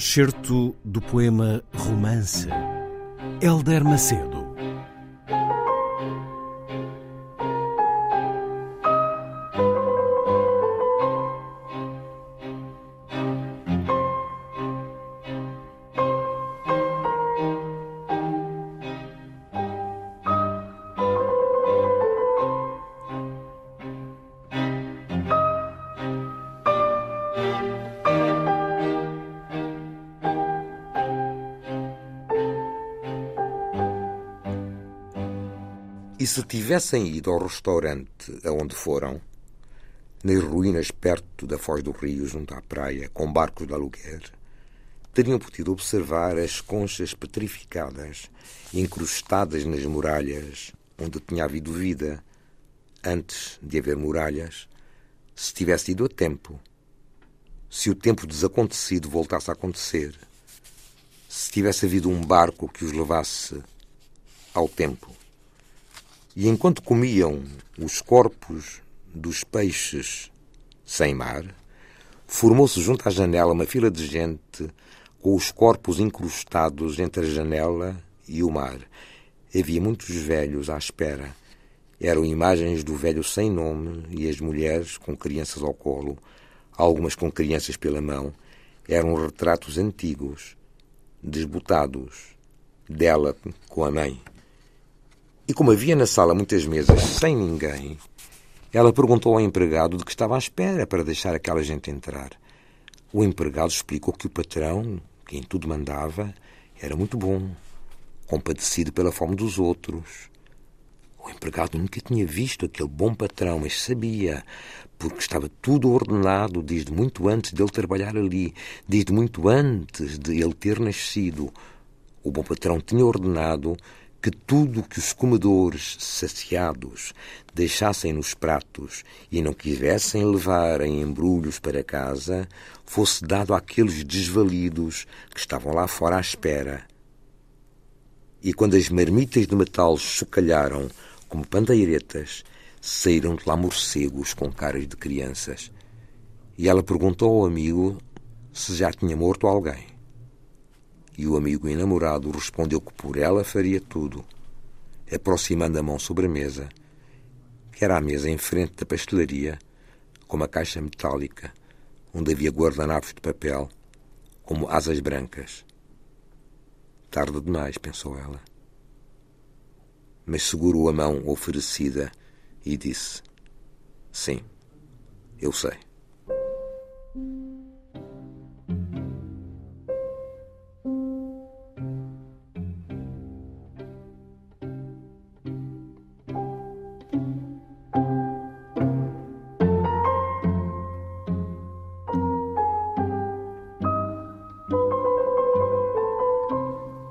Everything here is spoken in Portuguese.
Certo do poema Romance, Helder Macedo. E se tivessem ido ao restaurante aonde foram, nas ruínas perto da foz do rio, junto à praia, com barcos de aluguer, teriam podido observar as conchas petrificadas, incrustadas nas muralhas onde tinha havido vida, antes de haver muralhas, se tivesse ido a tempo, se o tempo desacontecido voltasse a acontecer, se tivesse havido um barco que os levasse ao tempo. E enquanto comiam os corpos dos peixes sem mar, formou-se junto à janela uma fila de gente com os corpos incrustados entre a janela e o mar. Havia muitos velhos à espera. Eram imagens do velho sem nome e as mulheres com crianças ao colo, algumas com crianças pela mão. Eram retratos antigos, desbotados, dela com a mãe. E como havia na sala muitas mesas sem ninguém, ela perguntou ao empregado de que estava à espera para deixar aquela gente entrar. O empregado explicou que o patrão, que em tudo mandava, era muito bom, compadecido pela fome dos outros. O empregado nunca tinha visto aquele bom patrão, mas sabia, porque estava tudo ordenado desde muito antes dele trabalhar ali, desde muito antes de ele ter nascido. O bom patrão tinha ordenado que tudo que os comedores saciados deixassem nos pratos e não quisessem levar em embrulhos para casa fosse dado àqueles desvalidos que estavam lá fora à espera. E quando as marmitas de metal chocalharam como pandeiretas, saíram de lá morcegos com caras de crianças. E ela perguntou ao amigo se já tinha morto alguém. E o amigo enamorado respondeu que por ela faria tudo, aproximando a mão sobre a mesa, que era a mesa em frente da pastelaria, com uma caixa metálica, onde havia guardanapos de papel, como asas brancas. Tarde demais, pensou ela. Mas segurou a mão oferecida e disse: Sim, eu sei.